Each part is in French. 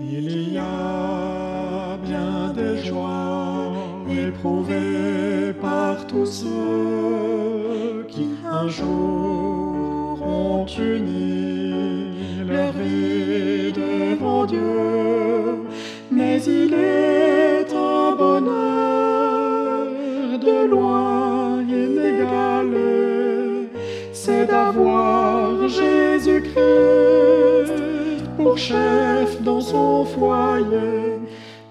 Il y a bien des joies éprouvées par tous ceux qui un jour ont uni leur vie devant Dieu, mais il est un bonheur de loin inégalé, c'est d'avoir Jésus-Christ chef dans son foyer.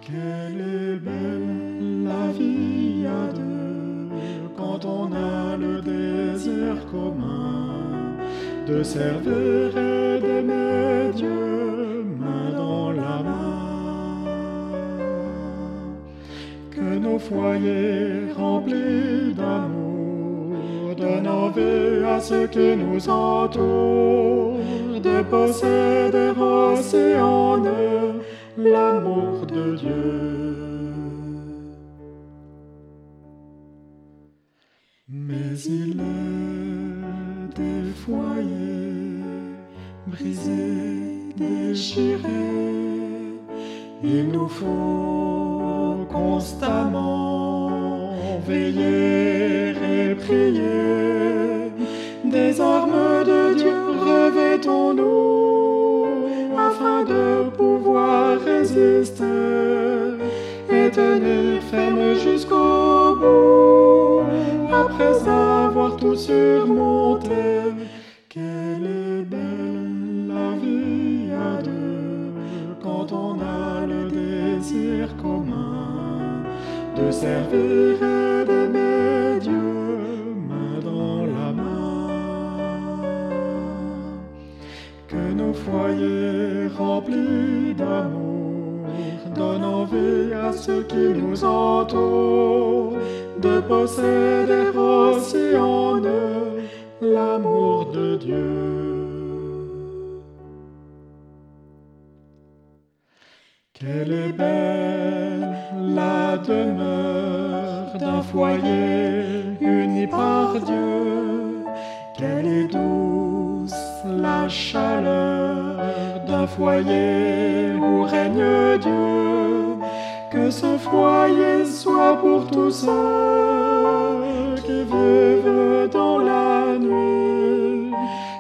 Quelle est belle la vie à deux quand on a le désir commun de servir et d'aimer Dieu main dans la main. Que nos foyers remplis d'amour envie à ceux qui nous entourent de posséder aussi en eux l'amour de Dieu. Mais il est des foyers brisés, déchirés. Il nous faut constamment veiller et prier. Des armes de Dieu revêtons-nous afin de pouvoir résister et tenir ferme jusqu'au bout après avoir tout surmonté. Quelle est belle la vie à deux quand on a le désir commun de servir et d'aimer Dieu main dans la main. Que nos foyers remplis d'amour donnent envie à ceux qui nous entourent de posséder aussi en eux l'amour de Dieu. Quelle est belle la demeure d'un foyer uni par Dieu. Quelle est douce la chaleur d'un foyer où règne Dieu. Que ce foyer soit pour tous ceux qui vivent dans la nuit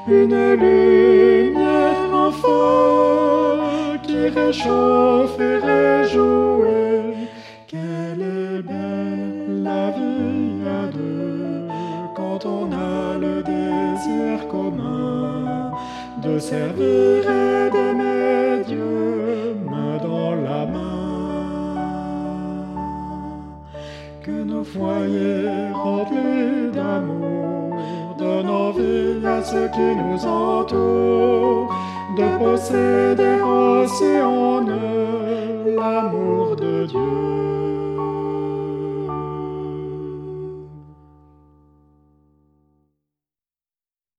une lumière en feu qui réchauffe et réjouit. Quelle est belle la vie à deux quand on a le désir commun de servir et d'aimer Dieu main dans la main. Que nos foyers remplis d'amour donnent envie à ceux qui nous entourent de posséder aussi en eux l'amour de Dieu.